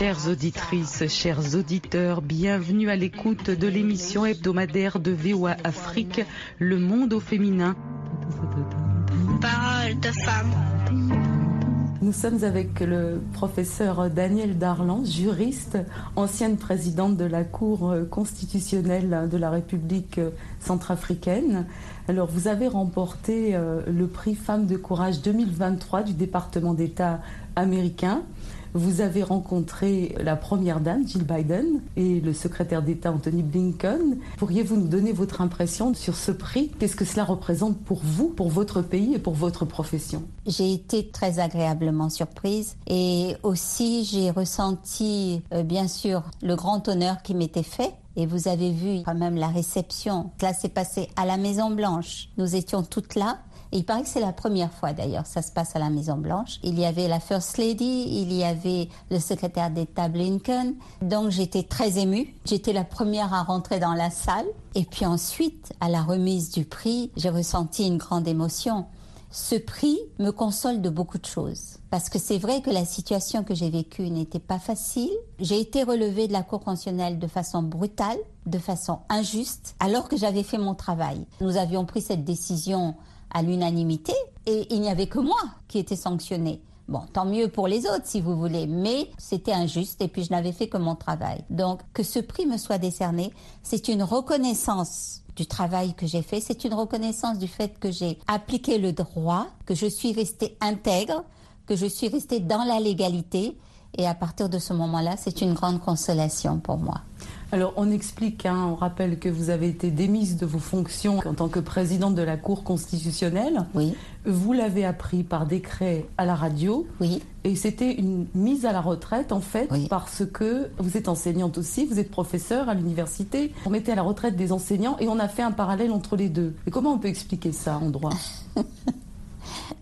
Chères auditrices, chers auditeurs, bienvenue à l'écoute de l'émission hebdomadaire de VOA Afrique, Le Monde au féminin. Parole de femme. Nous sommes avec le professeur Daniel Darlan, juriste, ancienne présidente de la Cour constitutionnelle de la République centrafricaine. Alors, vous avez remporté euh, le prix Femmes de courage 2023 du département d'État américain. Vous avez rencontré la première dame, Jill Biden, et le secrétaire d'État, Anthony Blinken. Pourriez-vous nous donner votre impression sur ce prix? Qu'est-ce que cela représente pour vous, pour votre pays et pour votre profession? J'ai été très agréablement surprise et aussi j'ai ressenti, euh, bien sûr, le grand honneur qui m'était fait. Et vous avez vu quand même la réception. Cela s'est passé à la Maison Blanche. Nous étions toutes là. Et il paraît que c'est la première fois d'ailleurs, ça se passe à la Maison Blanche. Il y avait la First Lady, il y avait le secrétaire d'État Blinken. Donc j'étais très émue. J'étais la première à rentrer dans la salle. Et puis ensuite, à la remise du prix, j'ai ressenti une grande émotion. Ce prix me console de beaucoup de choses. Parce que c'est vrai que la situation que j'ai vécue n'était pas facile. J'ai été relevée de la Cour constitutionnelle de façon brutale, de façon injuste, alors que j'avais fait mon travail. Nous avions pris cette décision à l'unanimité et il n'y avait que moi qui était sanctionné. Bon, tant mieux pour les autres si vous voulez, mais c'était injuste et puis je n'avais fait que mon travail. Donc que ce prix me soit décerné, c'est une reconnaissance du travail que j'ai fait, c'est une reconnaissance du fait que j'ai appliqué le droit, que je suis restée intègre, que je suis restée dans la légalité et à partir de ce moment-là, c'est une grande consolation pour moi. Alors, on explique, hein, on rappelle que vous avez été démise de vos fonctions en tant que présidente de la Cour constitutionnelle. Oui. Vous l'avez appris par décret à la radio. Oui. Et c'était une mise à la retraite, en fait, Oui. parce que vous êtes enseignante aussi, vous êtes professeur à l'université. On mettait à la retraite des enseignants et on a fait un parallèle entre les deux. Et comment on peut expliquer ça en droit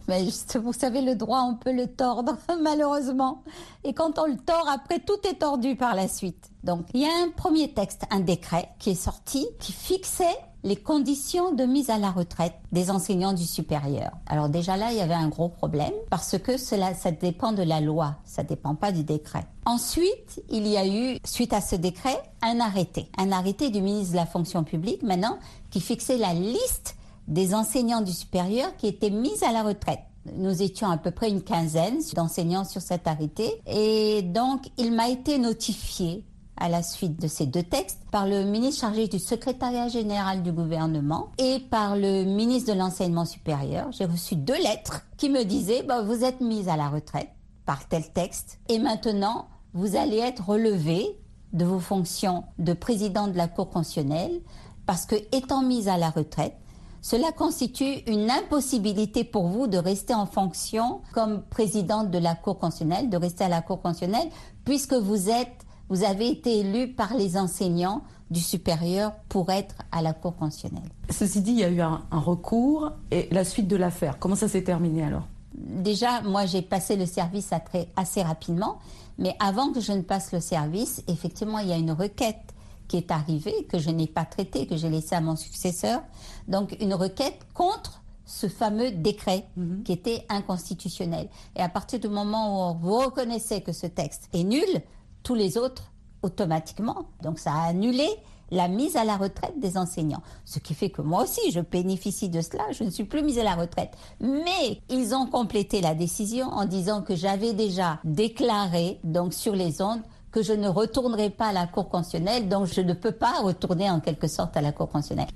Mais vous savez, le droit, on peut le tordre, malheureusement. Et quand on le tord, après, tout est tordu par la suite. Donc, il y a un premier texte, un décret, qui est sorti, qui fixait les conditions de mise à la retraite des enseignants du supérieur. Alors déjà là, il y avait un gros problème parce que cela, ça dépend de la loi, ça dépend pas du décret. Ensuite, il y a eu, suite à ce décret, un arrêté, un arrêté du ministre de la fonction publique maintenant qui fixait la liste des enseignants du supérieur qui étaient mis à la retraite. Nous étions à peu près une quinzaine d'enseignants sur cet arrêté et donc il m'a été notifié à la suite de ces deux textes par le ministre chargé du secrétariat général du gouvernement et par le ministre de l'enseignement supérieur. J'ai reçu deux lettres qui me disaient bah, vous êtes mise à la retraite par tel texte et maintenant vous allez être relevé de vos fonctions de président de la Cour constitutionnelle parce que étant mise à la retraite, cela constitue une impossibilité pour vous de rester en fonction comme présidente de la Cour constitutionnelle, de rester à la Cour constitutionnelle, puisque vous êtes, vous avez été élu par les enseignants du supérieur pour être à la Cour constitutionnelle. Ceci dit, il y a eu un, un recours et la suite de l'affaire. Comment ça s'est terminé alors? Déjà, moi, j'ai passé le service à très- assez rapidement, mais avant que je ne passe le service, effectivement, il y a une requête qui est arrivée, que je n'ai pas traitée, que j'ai laissée à mon successeur. Donc, une requête contre ce fameux décret qui était inconstitutionnel. Et à partir du moment où vous reconnaissez que ce texte est nul, tous les autres, automatiquement, donc ça a annulé la mise à la retraite des enseignants. Ce qui fait que moi aussi, je bénéficie de cela, je ne suis plus mise à la retraite. Mais ils ont complété la décision en disant que j'avais déjà déclaré, donc sur les ondes, que je ne retournerai pas à la Cour constitutionnelle, donc je ne peux pas retourner en quelque sorte à la Cour constitutionnelle.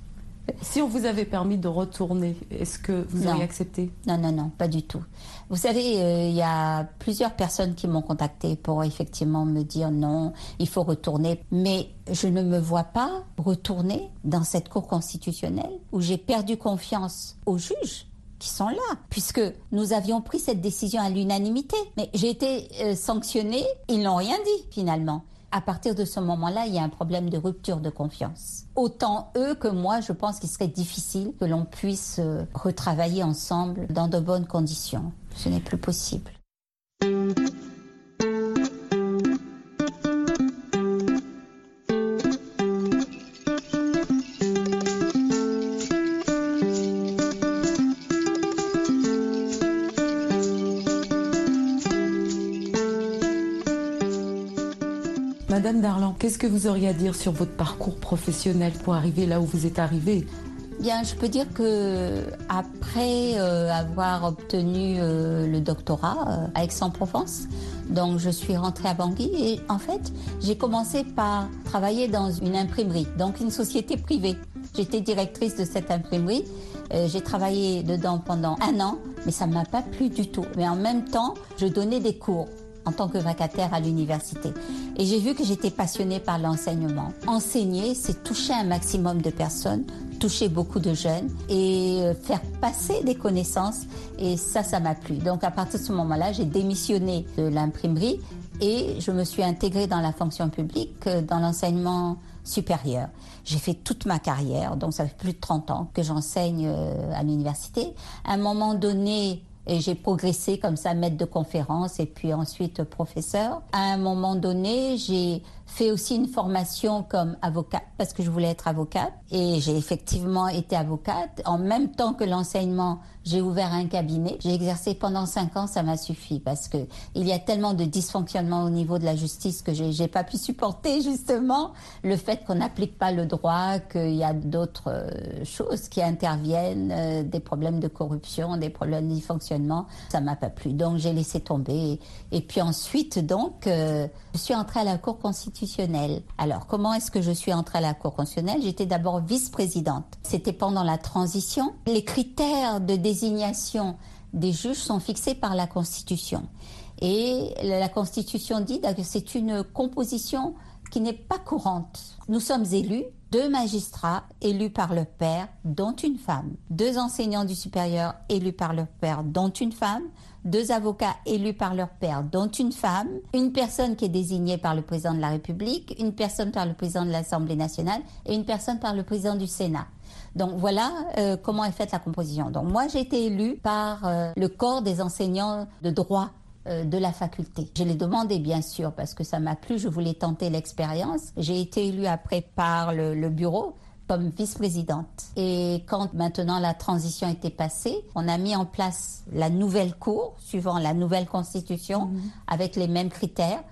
Si on vous avait permis de retourner, est-ce que vous auriez accepté? Non, non, non, pas du tout. Vous savez, euh, il y a plusieurs personnes qui m'ont contacté pour effectivement me dire non, il faut retourner. Mais je ne me vois pas retourner dans cette Cour constitutionnelle où j'ai perdu confiance aux juges qui sont là, puisque nous avions pris cette décision à l'unanimité. Mais j'ai été euh, sanctionnée, ils n'ont rien dit finalement. À partir de ce moment-là, il y a un problème de rupture de confiance. Autant eux que moi, je pense qu'il serait difficile que l'on puisse euh, retravailler ensemble dans de bonnes conditions. Ce n'est plus possible. Madame Darlan, qu'est-ce que vous auriez à dire sur votre parcours professionnel pour arriver là où vous êtes arrivée? Bien, je peux dire que après euh, avoir obtenu euh, le doctorat euh, à Aix-en-Provence, donc je suis rentrée à Bangui et en fait j'ai commencé par travailler dans une imprimerie, donc une société privée. J'étais directrice de cette imprimerie. j'ai travaillé dedans pendant un an, mais ça ne m'a pas plu du tout. Mais en même temps, je donnais des cours en tant que vacataire à l'université. Et j'ai vu que j'étais passionnée par l'enseignement. Enseigner, c'est toucher un maximum de personnes, toucher beaucoup de jeunes et euh, faire passer des connaissances. Et ça, ça m'a plu. Donc à partir de ce moment-là, j'ai démissionné de l'imprimerie et je me suis intégrée dans la fonction publique, euh, dans l'enseignement supérieur. J'ai fait toute ma carrière, donc ça fait plus de 30 ans que j'enseigne euh, à l'université. À un moment donné, et j'ai progressé comme ça, maître de conférence et puis ensuite professeur. À un moment donné, j'ai fait aussi une formation comme avocate parce que je voulais être avocate et j'ai effectivement été avocate. En même temps que l'enseignement, j'ai ouvert un cabinet. J'ai exercé pendant cinq ans, ça m'a suffi parce que il y a tellement de dysfonctionnements au niveau de la justice que j'ai pas pu supporter justement le fait qu'on n'applique pas le droit, qu'il y a d'autres euh, choses qui interviennent, euh, des problèmes de corruption, des problèmes de dysfonctionnement. Ça m'a pas plu, donc j'ai laissé tomber. Et puis ensuite, donc, euh, je suis entrée à la Cour constitutionnelle. Alors, comment est-ce que je suis entrée à la Cour constitutionnelle? J'étais d'abord vice-présidente. C'était pendant la transition. Les critères de désignation des juges sont fixés par la Constitution. Et la Constitution dit que c'est une composition qui n'est pas courante. Nous sommes élus, deux magistrats élus par leur père, dont une femme, deux enseignants du supérieur élus par leur père, dont une femme, deux avocats élus par leur père, dont une femme, une personne qui est désignée par le président de la République, une personne par le président de l'Assemblée nationale et une personne par le président du Sénat. Donc voilà euh, comment est faite la composition. Donc moi j'ai été élue par euh, le corps des enseignants de droit euh, de la faculté. Je l'ai demandé bien sûr parce que ça m'a plu, je voulais tenter l'expérience. J'ai été élue après par le bureau comme vice-présidente. Et quand maintenant la transition était passée, on a mis en place la nouvelle cour, suivant la nouvelle constitution, mhm. avec les mêmes critères.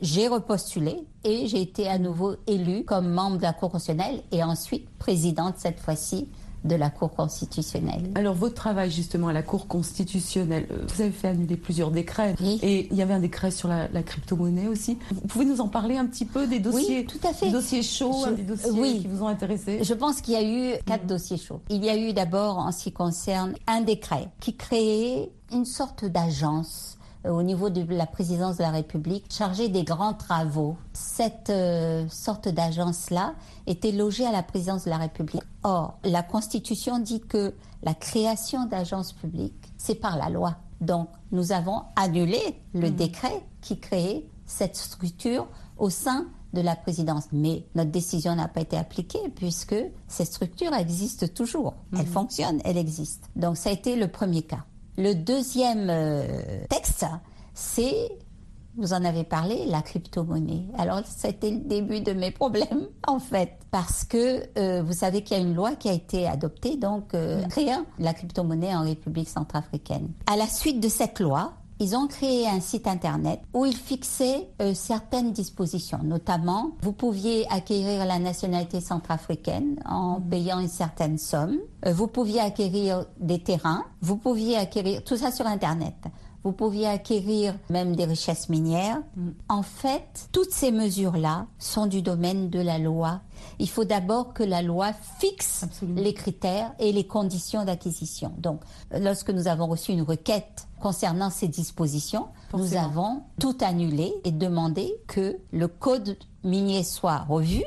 J'ai repostulé et j'ai été à nouveau élue comme membre de la Cour constitutionnelle et ensuite présidente cette fois-ci de la Cour constitutionnelle. Alors votre travail justement à la Cour constitutionnelle, euh, vous avez fait annuler plusieurs décrets et il y avait un décret sur la, crypto-monnaie aussi. Vous pouvez nous en parler un petit peu des dossiers, oui, tout à fait. Des dossiers chauds, des dossiers qui vous ont intéressé? Je pense qu'il y a eu quatre dossiers chauds. Il y a eu d'abord en ce qui concerne un décret qui créait une sorte d'agence au niveau de la présidence de la République chargée des grands travaux. Cette euh, sorte d'agence-là était logée à la présidence de la République. Or, la Constitution dit que la création d'agences publiques, c'est par la loi. Donc, nous avons annulé le mmh. décret qui créait cette structure au sein de la présidence. Mais notre décision n'a pas été appliquée puisque cette structure existe toujours. Elle mmh. fonctionne, elle existe. Donc, ça a été le premier cas. Le deuxième euh, texte, c'est, vous en avez parlé, la crypto-monnaie. Alors, c'était le début de mes problèmes, en fait, parce que euh, vous savez qu'il y a une loi qui a été adoptée, donc euh, la crypto-monnaie en République centrafricaine. À la suite de cette loi, ils ont créé un site internet où ils fixaient euh, certaines dispositions, notamment vous pouviez acquérir la nationalité centrafricaine en mhm. payant une certaine somme, euh, vous pouviez acquérir des terrains, vous pouviez acquérir tout ça sur internet. Vous pouviez acquérir même des richesses minières. Mhm. En fait, toutes ces mesures-là sont du domaine de la loi. Il faut d'abord que la loi fixe les critères et les conditions d'acquisition. Donc, lorsque nous avons reçu une requête concernant ces dispositions, nous avons tout annulé et demandé que le code minier soit revu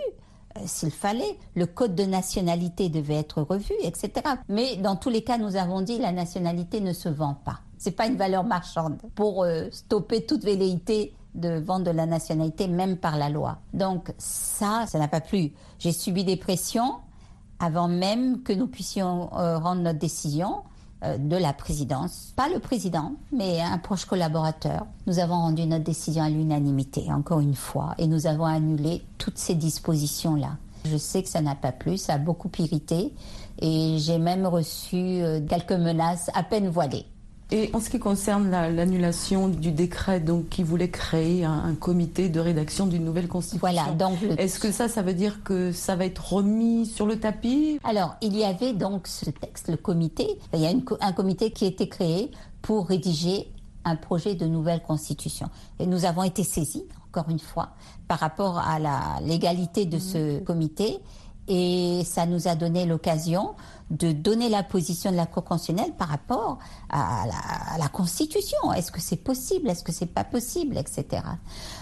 euh, s'il fallait. Le code de nationalité devait être revu, etc. Mais dans tous les cas, nous avons dit la nationalité ne se vend pas. C'est pas une valeur marchande. Pour euh, stopper toute velléité de vente de la nationalité, même par la loi. Donc ça, ça n'a pas plu. J'ai subi des pressions avant même que nous puissions euh, rendre notre décision euh, de la présidence. Pas le président, mais un proche collaborateur. Nous avons rendu notre décision à l'unanimité, encore une fois, et nous avons annulé toutes ces dispositions-là. Je sais que ça n'a pas plu, ça a beaucoup irrité, et j'ai même reçu quelques menaces à peine voilées. Et en ce qui concerne l'annulation du décret donc, qui voulait créer un, comité de rédaction d'une nouvelle constitution, voilà, donc est-ce que ça, ça veut dire que ça va être remis sur le tapis? Alors, il y avait donc ce texte, le comité. Il y a un comité qui a été créé pour rédiger un projet de nouvelle constitution. Et nous avons été saisis, encore une fois, par rapport à la légalité de ce comité. Et ça nous a donné l'occasion de donner la position de la Cour constitutionnelle par rapport à la, Constitution. Est-ce que c'est possible? Est-ce que c'est pas possible? Etc.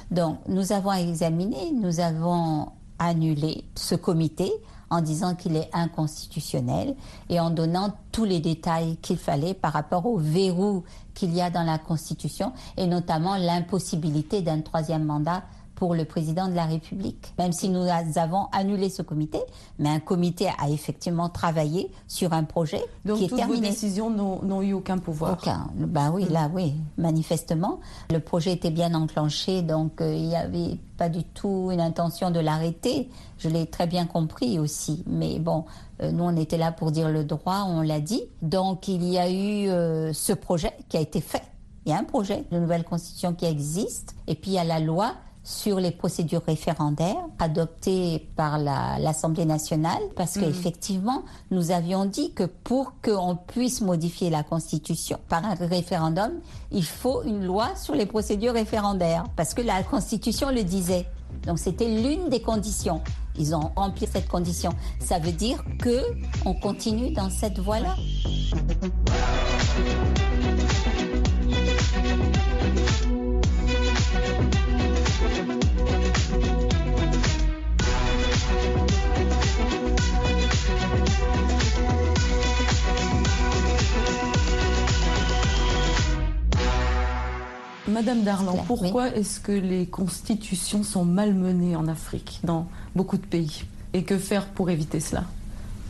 Donc, nous avons examiné, nous avons annulé ce comité en disant qu'il est inconstitutionnel et en donnant tous les détails qu'il fallait par rapport au verrou qu'il y a dans la Constitution et notamment l'impossibilité d'un troisième mandat pour le président de la République. Même si nous avons annulé ce comité, mais un comité a effectivement travaillé sur un projet qui est toutes terminé. Vos décisions n'ont eu aucun pouvoir. Aucun. Ben oui, là, oui, manifestement. Le projet était bien enclenché, donc euh, il n'y avait pas du tout une intention de l'arrêter. Je l'ai très bien compris aussi. Mais bon, euh, nous, on était là pour dire le droit, on l'a dit. Donc il y a eu euh, ce projet qui a été fait. Il y a un projet de nouvelle constitution qui existe, et puis il y a la loi sur les procédures référendaires adoptées par l'Assemblée nationale, parce mm. qu'effectivement, nous avions dit que pour qu'on puisse modifier la Constitution par un référendum, il faut une loi sur les procédures référendaires, parce que la Constitution le disait. Donc c'était l'une des conditions. Ils ont rempli cette condition. Ça veut dire que on continue dans cette voie-là. Madame Darlan, pourquoi est-ce que les constitutions sont malmenées en Afrique, dans beaucoup de pays Et que faire pour éviter cela?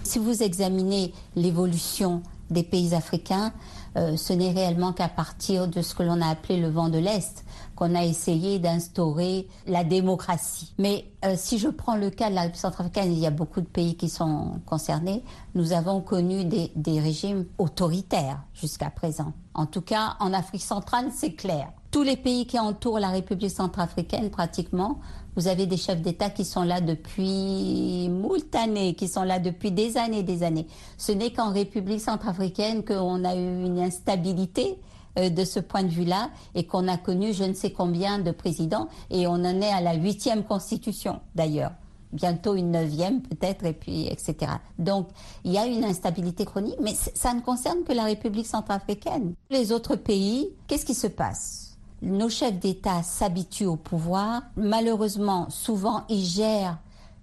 Si vous examinez l'évolution des pays africains, euh, ce n'est réellement qu'à partir de ce que l'on a appelé le vent de l'Est qu'on a essayé d'instaurer la démocratie. Mais euh, si je prends le cas de la République centrafricaine, il y a beaucoup de pays qui sont concernés. Nous avons connu des, des régimes autoritaires jusqu'à présent. En tout cas, en Afrique centrale, c'est clair. Tous les pays qui entourent la République centrafricaine, pratiquement, vous avez des chefs d'État qui sont là depuis moult années, qui sont là depuis des années, des années. Ce n'est qu'en République centrafricaine qu'on a eu une instabilité euh, de ce point de vue-là et qu'on a connu je ne sais combien de présidents et on en est à la huitième constitution d'ailleurs bientôt une neuvième peut-être, et puis etc. Donc il y a une instabilité chronique, mais ça ne concerne que la République centrafricaine. Les autres pays, qu'est-ce qui se passe? Nos chefs d'État s'habituent au pouvoir. Malheureusement, souvent, ils gèrent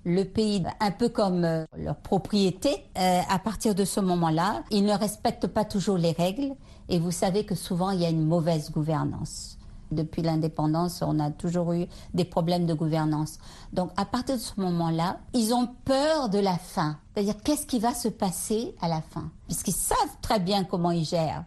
le pays un peu comme euh, leur propriété. Euh, à partir de ce moment-là, ils ne respectent pas toujours les règles et vous savez que souvent il y a une mauvaise gouvernance. Depuis l'indépendance, on a toujours eu des problèmes de gouvernance. Donc à partir de ce moment-là, ils ont peur de la fin. C'est-à-dire qu'est-ce qui va se passer à la fin? Puisqu'ils savent très bien comment ils gèrent.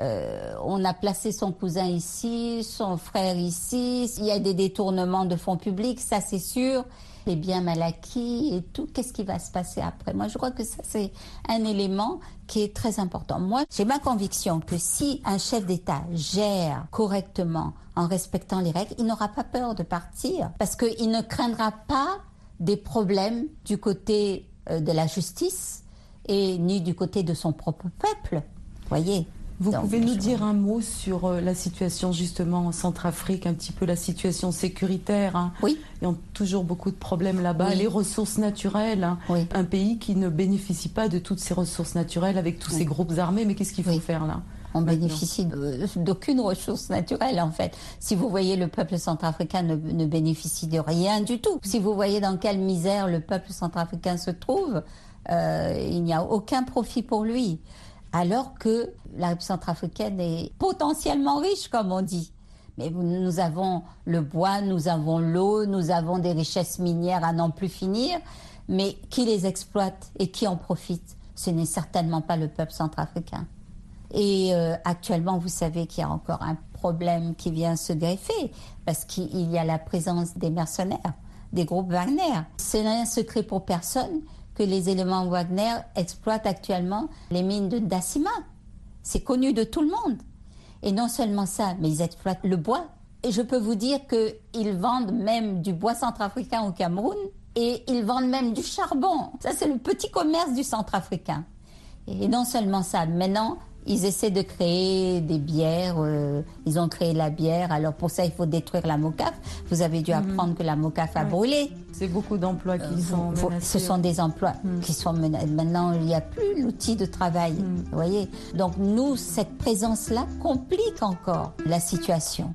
Euh, on a placé son cousin ici, son frère ici, il y a des détournements de fonds publics, ça c'est sûr. Les biens mal acquis et tout, qu'est-ce qui va se passer après? Moi, je crois que ça, c'est un élément qui est très important. Moi, j'ai ma conviction que si un chef d'État gère correctement en respectant les règles, il n'aura pas peur de partir parce qu'il ne craindra pas des problèmes du côté euh, de la justice et ni du côté de son propre peuple. Voyez? Vous pouvez nous dire un mot sur euh, la situation justement en Centrafrique, un petit peu la situation sécuritaire hein. Oui. Il y a toujours beaucoup de problèmes là-bas. Les ressources naturelles, hein. un pays qui ne bénéficie pas de toutes ces ressources naturelles avec tous ces groupes armés. Mais qu'est-ce qu'il faut faire là on bénéficie d'aucune ressource naturelle en fait. Si vous voyez le peuple centrafricain ne, ne, bénéficie de rien du tout. Si vous voyez dans quelle misère le peuple centrafricain se trouve, euh, il n'y a aucun profit pour lui alors que la centrafricaine est potentiellement riche, comme on dit. Mais nous avons le bois, nous avons l'eau, nous avons des richesses minières à n'en plus finir, mais qui les exploite et qui en profite Ce n'est certainement pas le peuple centrafricain. Et euh, actuellement, vous savez qu'il y a encore un problème qui vient se greffer, parce qu'il y a la présence des mercenaires, des groupes Wagner. Ce n'est un secret pour personne que les éléments Wagner exploitent actuellement les mines de Dassima. C'est connu de tout le monde. Et non seulement ça, mais ils exploitent le bois. Et je peux vous dire qu'ils vendent même du bois centrafricain au Cameroun et ils vendent même du charbon. Ça, c'est le petit commerce du centrafricain. Et non seulement ça, maintenant, ils essaient de créer des bières. Euh, ils ont créé la bière. Alors pour ça, il faut détruire la mocaf. Vous avez dû mhm. apprendre que la mocaf a brûlé. C'est beaucoup d'emplois qui euh, sont menacés. Ce sont des emplois mhm. qui sont menacés. Maintenant, il n'y a plus l'outil de travail. Mhm. Vous voyez Donc nous, cette présence-là complique encore la situation.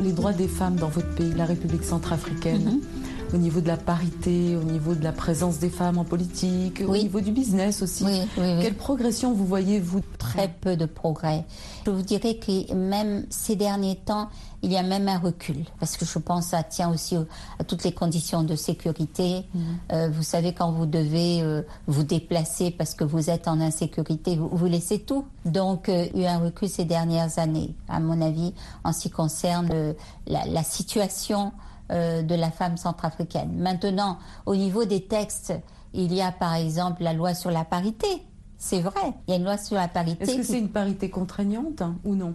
Les droits des femmes dans votre pays, la République centrafricaine, mhm. Au niveau de la parité, au niveau de la présence des femmes en politique, au niveau du business aussi. Quelle progression vous voyez, vous Très peu de progrès. Je vous dirais que même ces derniers temps, il y a même un recul, parce que je pense que ça tient aussi à toutes les conditions de sécurité. Mhm. Euh, vous savez, quand vous devez euh, vous déplacer parce que vous êtes en insécurité, vous, vous laissez tout. Donc, euh, il y a eu un recul ces dernières années, à mon avis, en ce qui concerne la, la, situation de la femme centrafricaine. Maintenant, au niveau des textes, il y a par exemple la loi sur la parité. C'est vrai, il y a une loi sur la parité. Est-ce que c'est une parité contraignante hein, ou non?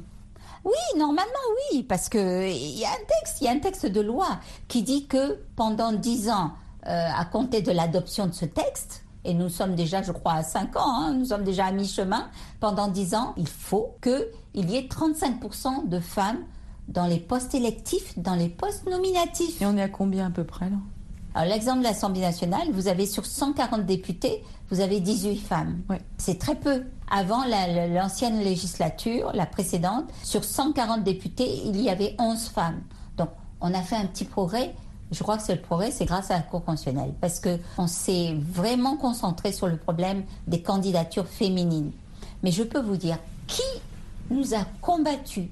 Oui, normalement oui, parce que il y a un texte, il y a un texte de loi qui dit que pendant dix ans, euh, à compter de l'adoption de ce texte, et nous sommes déjà, je crois, à cinq ans, hein, nous sommes déjà à mi-chemin, pendant dix ans, il faut qu'il y ait 35% de femmes dans les postes électifs, dans les postes nominatifs. Et on est à combien à peu près là? Alors, l'exemple de l'Assemblée nationale, vous avez sur 140 députés, vous avez 18 femmes. C'est très peu. Avant l'ancienne législature, la précédente, sur 140 députés, il y avait 11 femmes. Donc, on a fait un petit progrès. Je crois que c'est le progrès, c'est grâce à la Cour constitutionnelle, parce qu'on s'est vraiment concentré sur le problème des candidatures féminines. Mais je peux vous dire, qui nous a combattu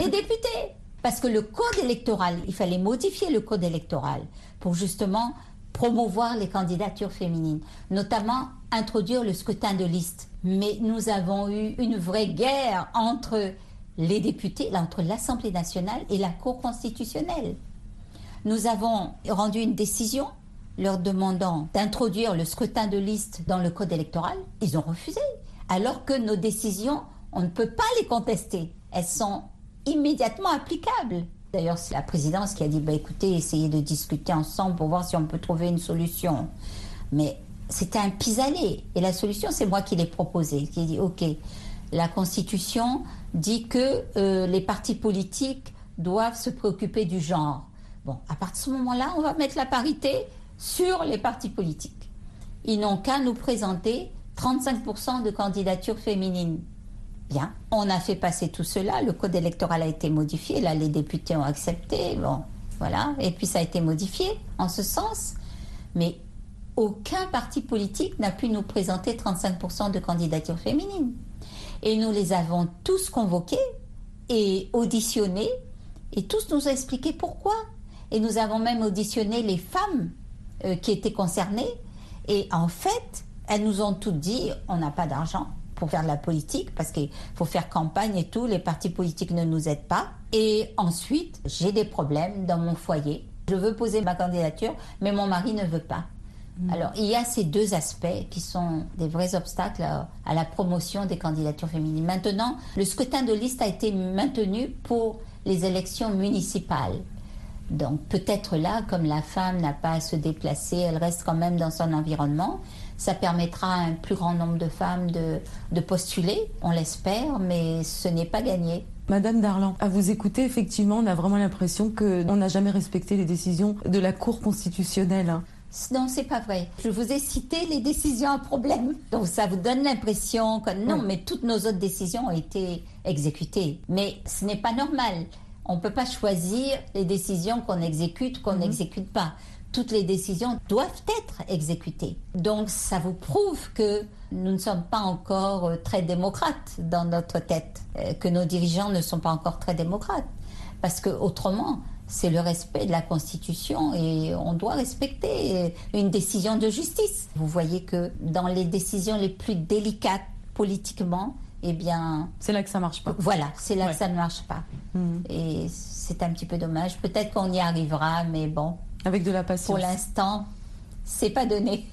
Les députés parce que le code électoral, il fallait modifier le code électoral pour justement promouvoir les candidatures féminines, notamment introduire le scrutin de liste. Mais nous avons eu une vraie guerre entre les députés, entre l'Assemblée nationale et la Cour constitutionnelle. Nous avons rendu une décision leur demandant d'introduire le scrutin de liste dans le code électoral. Ils ont refusé, alors que nos décisions, on ne peut pas les contester. Elles sont immédiatement applicable. D'ailleurs, c'est la présidence qui a dit bah, écoutez, essayez de discuter ensemble pour voir si on peut trouver une solution. Mais c'était un pis-aller. Et la solution, c'est moi qui l'ai proposée, qui ai dit ok, la Constitution dit que euh, les partis politiques doivent se préoccuper du genre. Bon, à partir de ce moment-là, on va mettre la parité sur les partis politiques. Ils n'ont qu'à nous présenter 35% de candidatures féminines. Bien, on a fait passer tout cela, le code électoral a été modifié, là les députés ont accepté, bon, voilà, et puis ça a été modifié en ce sens, mais aucun parti politique n'a pu nous présenter 35% de candidatures féminines. Et nous les avons tous convoqués et auditionnés, et tous nous ont expliqué pourquoi. Et nous avons même auditionné les femmes euh, qui étaient concernées, et en fait, elles nous ont toutes dit, on n'a pas d'argent, pour faire de la politique parce qu'il faut faire campagne et tout. Les partis politiques ne nous aident pas. Et ensuite, j'ai des problèmes dans mon foyer. Je veux poser ma candidature, mais mon mari ne veut pas. Mm. Alors, il y a ces deux aspects qui sont des vrais obstacles à, à, la promotion des candidatures féminines. Maintenant, le scrutin de liste a été maintenu pour les élections municipales. Donc, peut-être là, comme la femme n'a pas à se déplacer, elle reste quand même dans son environnement. Ça permettra à un plus grand nombre de femmes de, postuler, on l'espère, mais ce n'est pas gagné. Madame Darlan, à vous écouter, effectivement, on a vraiment l'impression qu'on n'a jamais respecté les décisions de la Cour constitutionnelle. Non, c'est pas vrai. Je vous ai cité les décisions à problème. Donc ça vous donne l'impression que non, mais toutes nos autres décisions ont été exécutées. Mais ce n'est pas normal. On ne peut pas choisir les décisions qu'on exécute ou qu'on mhm. n'exécute pas. Toutes les décisions doivent être exécutées. Donc ça vous prouve que nous ne sommes pas encore euh, très démocrates dans notre tête, euh, que nos dirigeants ne sont pas encore très démocrates. Parce que autrement, c'est le respect de la Constitution et on doit respecter une décision de justice. Vous voyez que dans les décisions les plus délicates politiquement, eh bien... C'est là que ça marche pas. Voilà, c'est là que ça ne marche pas. Hmm. Et c'est un petit peu dommage. Peut-être qu'on y arrivera, mais bon. Avec de la patience. Pour l'instant, c'est pas donné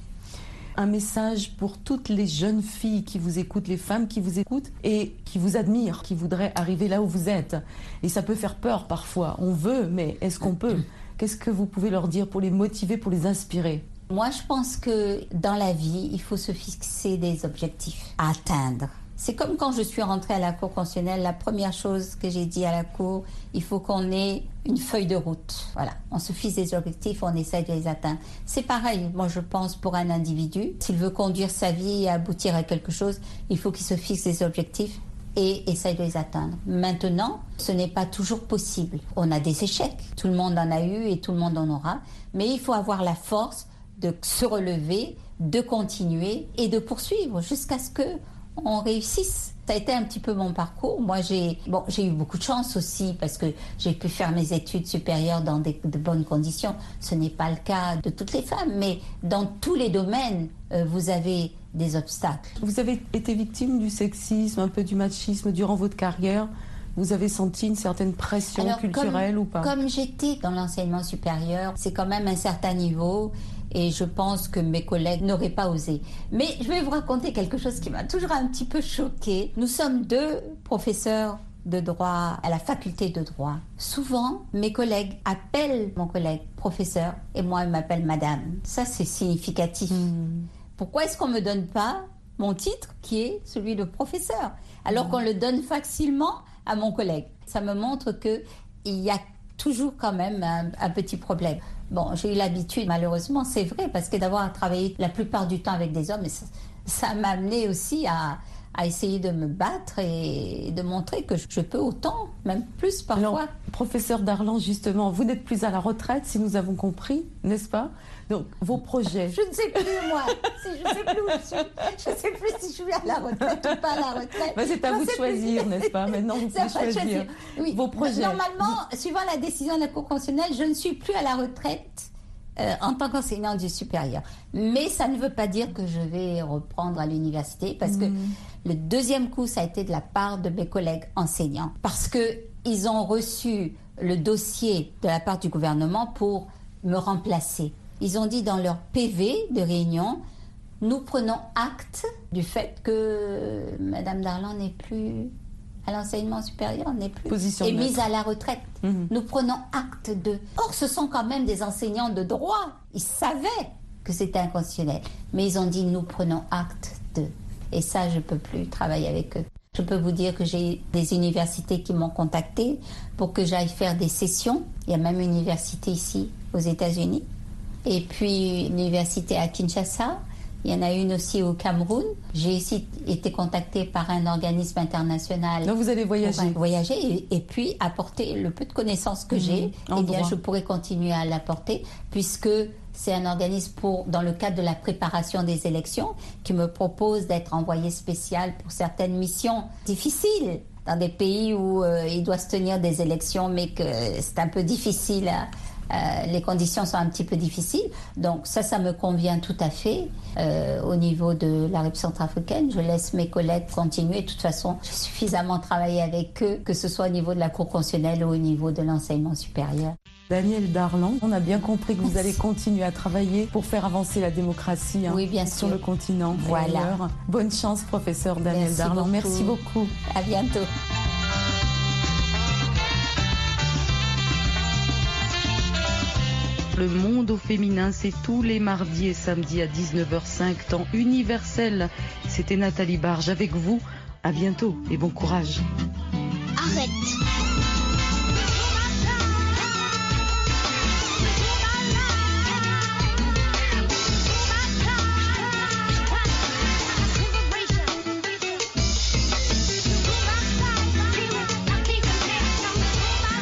un message pour toutes les jeunes filles qui vous écoutent, les femmes qui vous écoutent et qui vous admirent, qui voudraient arriver là où vous êtes. Et ça peut faire peur parfois. On veut, mais est-ce qu'on peut? Qu'est-ce que vous pouvez leur dire pour les motiver, pour les inspirer? Moi, je pense que dans la vie, il faut se fixer des objectifs à atteindre. C'est comme quand je suis rentrée à la Cour constitutionnelle, la première chose que j'ai dit à la Cour, il faut qu'on ait une feuille de route. Voilà, on se fixe des objectifs, on essaye de les atteindre. C'est pareil, moi je pense pour un individu, s'il veut conduire sa vie et aboutir à quelque chose, il faut qu'il se fixe des objectifs et essaye de les atteindre. Maintenant, ce n'est pas toujours possible. On a des échecs, tout le monde en a eu et tout le monde en aura, mais il faut avoir la force de se relever, de continuer et de poursuivre jusqu'à ce que on réussisse. Ça a été un petit peu mon parcours. Moi, j'ai bon, j'ai eu beaucoup de chance aussi parce que j'ai pu faire mes études supérieures dans de bonnes conditions. Ce n'est pas le cas de toutes les femmes, mais dans tous les domaines, euh, vous avez des obstacles. Vous avez été victime du sexisme, un peu du machisme durant votre carrière. Vous avez senti une certaine pression culturelle ou pas? Comme j'étais dans l'enseignement supérieur, c'est quand même un certain niveau et je pense que mes collègues n'auraient pas osé. Mais je vais vous raconter quelque chose qui m'a toujours un petit peu choquée. Nous sommes deux professeurs de droit à la faculté de droit. Souvent, mes collègues appellent mon collègue professeur et moi, ils m'appellent madame. Ça, c'est significatif. Hmm. Pourquoi est-ce qu'on ne me donne pas mon titre qui est celui de professeur alors qu'on le donne facilement à mon collègue? Ça me montre qu'il y a toujours quand même un petit problème. Bon, j'ai eu l'habitude, malheureusement, c'est vrai, parce que d'avoir travaillé la plupart du temps avec des hommes, ça m'a amené aussi à, à essayer de me battre et de montrer que je peux autant, même plus parfois. professeur Darlan, justement, vous n'êtes plus à la retraite, si nous avons compris, n'est-ce pas? Donc, vos projets. Je ne sais plus, moi. je ne sais plus où je suis. Je ne sais plus si je suis à la retraite ou pas à la retraite. Bah, c'est à vous de choisir, n'est-ce pas? Maintenant, vous pouvez choisir. Oui. Vos projets. Normalement, suivant la décision de la Cour constitutionnelle, je ne suis plus à la retraite euh, en tant qu'enseignant du supérieur. Mais ça ne veut pas dire que je vais reprendre à l'université parce que mm. le deuxième coup, ça a été de la part de mes collègues enseignants parce que ils ont reçu le dossier de la part du gouvernement pour me remplacer. Ils ont dit dans leur PV de réunion, nous prenons acte du fait que Madame Darlan n'est plus à l'enseignement supérieur n'est plus Position est mise à la retraite. Mhm. Nous prenons acte de. Or, ce sont quand même des enseignants de droit. Ils savaient que c'était inconstitutionnel, mais ils ont dit nous prenons acte de. Et ça, je peux plus travailler avec eux. Je peux vous dire que j'ai des universités qui m'ont contacté pour que j'aille faire des sessions. Il y a même une université ici aux États-Unis. Et puis une université à Kinshasa. Il y en a une aussi au Cameroun. J'ai aussi été contactée par un organisme international. Donc vous allez voyager. voyager et, puis apporter le peu de connaissances que j'ai. Mhm. Eh bien, je pourrais continuer à l'apporter puisque c'est un organisme pour, dans le cadre de la préparation des élections, qui me propose d'être envoyé spécial pour certaines missions difficiles dans des pays où euh, il doit se tenir des élections, mais que c'est un peu difficile à, euh, les conditions sont un petit peu difficiles. Donc ça, ça me convient tout à fait. Euh, au niveau de la République centrafricaine, je laisse mes collègues continuer. De toute façon, j'ai suffisamment travaillé avec eux, que ce soit au niveau de la Cour constitutionnelle ou au niveau de l'enseignement supérieur. Daniel Darlan, on a bien compris que vous allez continuer à travailler pour faire avancer la démocratie hein, sur le continent. Voilà. Bonne chance, professeur Daniel Darlan. Merci beaucoup. À bientôt. Le monde au féminin, c'est tous les mardis et samedis à 19h05, temps universel. C'était Nathalie Barge avec vous. À bientôt et bon courage. Arrête